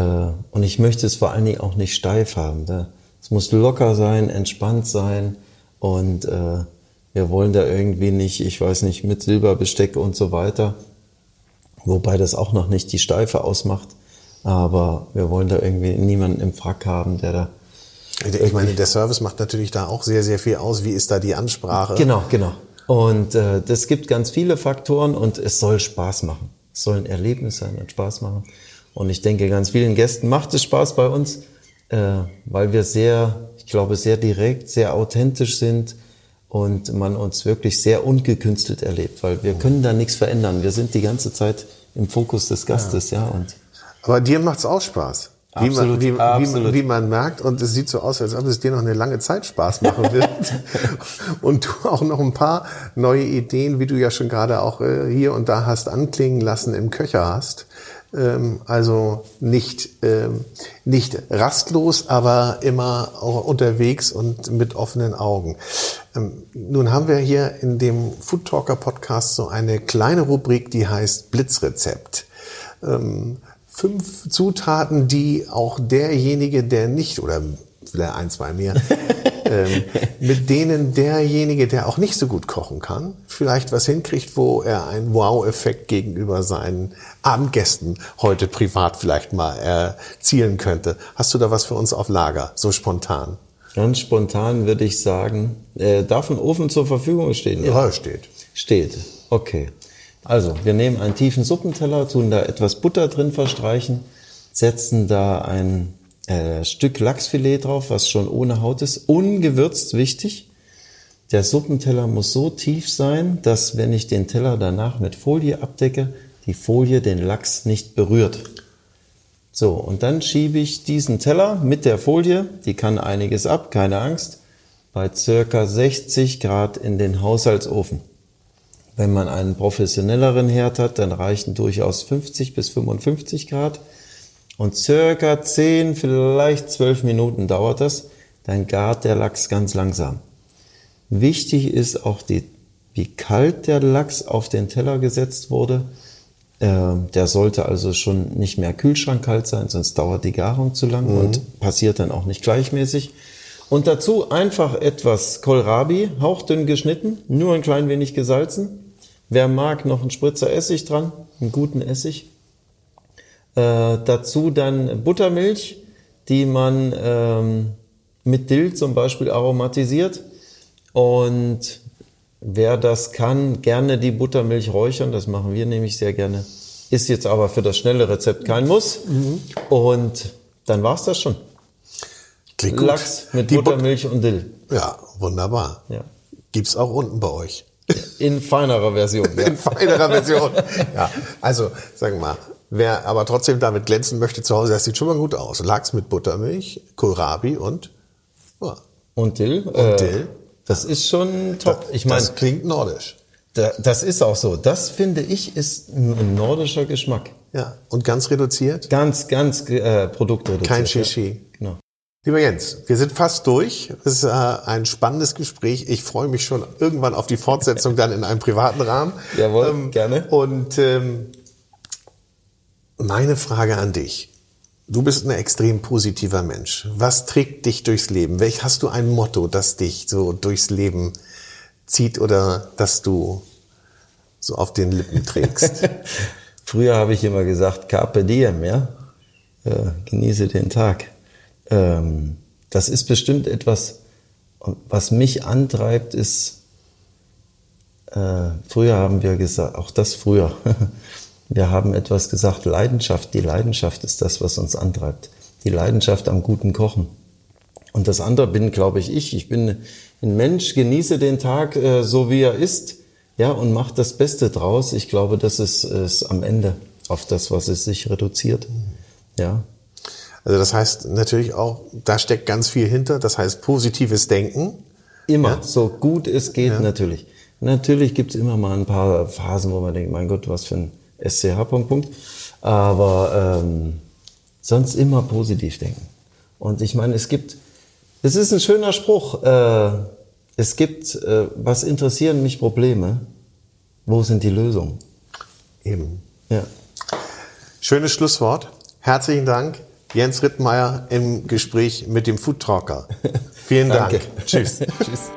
Und ich möchte es vor allen Dingen auch nicht steif haben. Da- Es muss locker sein, entspannt sein und äh, wir wollen da irgendwie nicht, ich weiß nicht, mit Silberbesteck und so weiter. Wobei das auch noch nicht die Steife ausmacht. Aber wir wollen da irgendwie niemanden im Frack haben, der da Ich meine, der Service macht natürlich da auch sehr, sehr viel aus. Wie ist da die Ansprache? Genau, genau. Und äh, das gibt ganz viele Faktoren und es soll Spaß machen. Es soll ein Erlebnis sein und Spaß machen. Und ich denke, ganz vielen Gästen macht es Spaß bei uns, äh, weil wir sehr, ich glaube, sehr direkt, sehr authentisch sind und man uns wirklich sehr ungekünstelt erlebt, weil wir können da nichts verändern. Wir sind die ganze Zeit im Fokus des Gastes, ja. und Aber dir macht's auch Spaß. Wie man, Absolut, wie, wie, man, absolut. wie man merkt, und es sieht so aus, als ob es dir noch eine lange Zeit Spaß machen wird. und du auch noch ein paar neue Ideen, wie du ja schon gerade auch äh, hier und da hast anklingen lassen, im Köcher hast. Ähm, also nicht, ähm, nicht rastlos, aber immer auch unterwegs und mit offenen Augen. Ähm, nun haben wir hier in dem Food Talker Podcast so eine kleine Rubrik, die heißt Blitzrezept. Ähm, fünf Zutaten, die auch derjenige, der nicht, oder vielleicht ein, zwei mehr, ähm, mit denen derjenige, der auch nicht so gut kochen kann, vielleicht was hinkriegt, wo er einen Wow-Effekt gegenüber seinen Abendgästen heute privat vielleicht mal erzielen könnte. Hast du da was für uns auf Lager, so spontan? Ganz spontan würde ich sagen, äh, darf ein Ofen zur Verfügung stehen? Ja, steht. Steht. Okay. Also, wir nehmen einen tiefen Suppenteller, tun da etwas Butter drin verstreichen, setzen da ein äh, Stück Lachsfilet drauf, was schon ohne Haut ist, ungewürzt, wichtig. Der Suppenteller muss so tief sein, dass wenn ich den Teller danach mit Folie abdecke, die Folie den Lachs nicht berührt. So, und dann schiebe ich diesen Teller mit der Folie, die kann einiges ab, keine Angst, bei circa 60 Grad in den Haushaltsofen. Wenn man einen professionelleren Herd hat, dann reichen durchaus 50 bis 55 Grad. Und circa 10, vielleicht 12 Minuten dauert das. Dann gart der Lachs ganz langsam. Wichtig ist auch, die, wie kalt der Lachs auf den Teller gesetzt wurde. Ähm, Der sollte also schon nicht mehr kühlschrankkalt sein, sonst dauert die Garung zu lang und passiert dann auch nicht gleichmäßig. Und dazu einfach etwas Kohlrabi, hauchdünn geschnitten, nur ein klein wenig gesalzen. Wer mag, noch einen Spritzer Essig dran, einen guten Essig. Äh, dazu dann Buttermilch, die man ähm, mit Dill zum Beispiel aromatisiert. Und wer das kann, gerne die Buttermilch räuchern. Das machen wir nämlich sehr gerne. Ist jetzt aber für das schnelle Rezept kein Muss. Und dann war's das schon. Klingt gut. Lachs mit Die But- Buttermilch und Dill. Ja, wunderbar. Ja. Gibt's auch unten bei euch. In feinerer Version. Ja. In feinerer Version. ja, also, sagen wir mal, wer aber trotzdem damit glänzen möchte zu Hause, das sieht schon mal gut aus. Lachs mit Buttermilch, Kohlrabi und, ja, Und Dill. Und Dill. Das ist schon top. Ich meine, das klingt nordisch. da, das ist auch so. Das finde ich ist ein, nordischer Geschmack. Ja, und ganz reduziert. Ganz, ganz äh, produktreduziert. Kein ja. Shishi. Genau. Lieber Jens, wir sind fast durch. Es ist äh, ein spannendes Gespräch. Ich freue mich schon irgendwann auf die Fortsetzung dann in einem privaten Rahmen. Jawohl, gerne. Und ähm, meine Frage an dich. Du bist ein extrem positiver Mensch. Was trägt dich durchs Leben? Welch hast du ein Motto, das dich so durchs Leben zieht oder das du so auf den Lippen trägst? Früher habe ich immer gesagt, Carpe Diem, ja. Äh, genieße den Tag. Ähm, das ist bestimmt etwas, was mich antreibt, ist, äh, früher haben wir gesagt, auch das früher, wir haben etwas gesagt, Leidenschaft. Die Leidenschaft ist das, was uns antreibt. Die Leidenschaft am guten Kochen. Und das andere bin, glaube ich, ich. Ich bin ein Mensch, genieße den Tag äh, so, wie er ist, ja, und mache das Beste draus. Ich glaube, das ist es am Ende auf das, was es sich reduziert. Ja, Also das heißt natürlich auch, da steckt ganz viel hinter. Das heißt positives Denken. immer, Ja. so gut es geht, natürlich. Natürlich gibt's immer mal ein paar Phasen, wo man denkt, mein Gott, was für ein SCH, Punkt, Punkt. Aber ähm, sonst immer positiv denken. Und ich meine, es gibt, es ist ein schöner Spruch, äh, es gibt, äh, was interessieren mich Probleme? Wo sind die Lösungen? Eben. Ja. Schönes Schlusswort. Herzlichen Dank. Jens Rittmeier im Gespräch mit dem Foodtalker. Vielen Dank. Tschüss. Tschüss.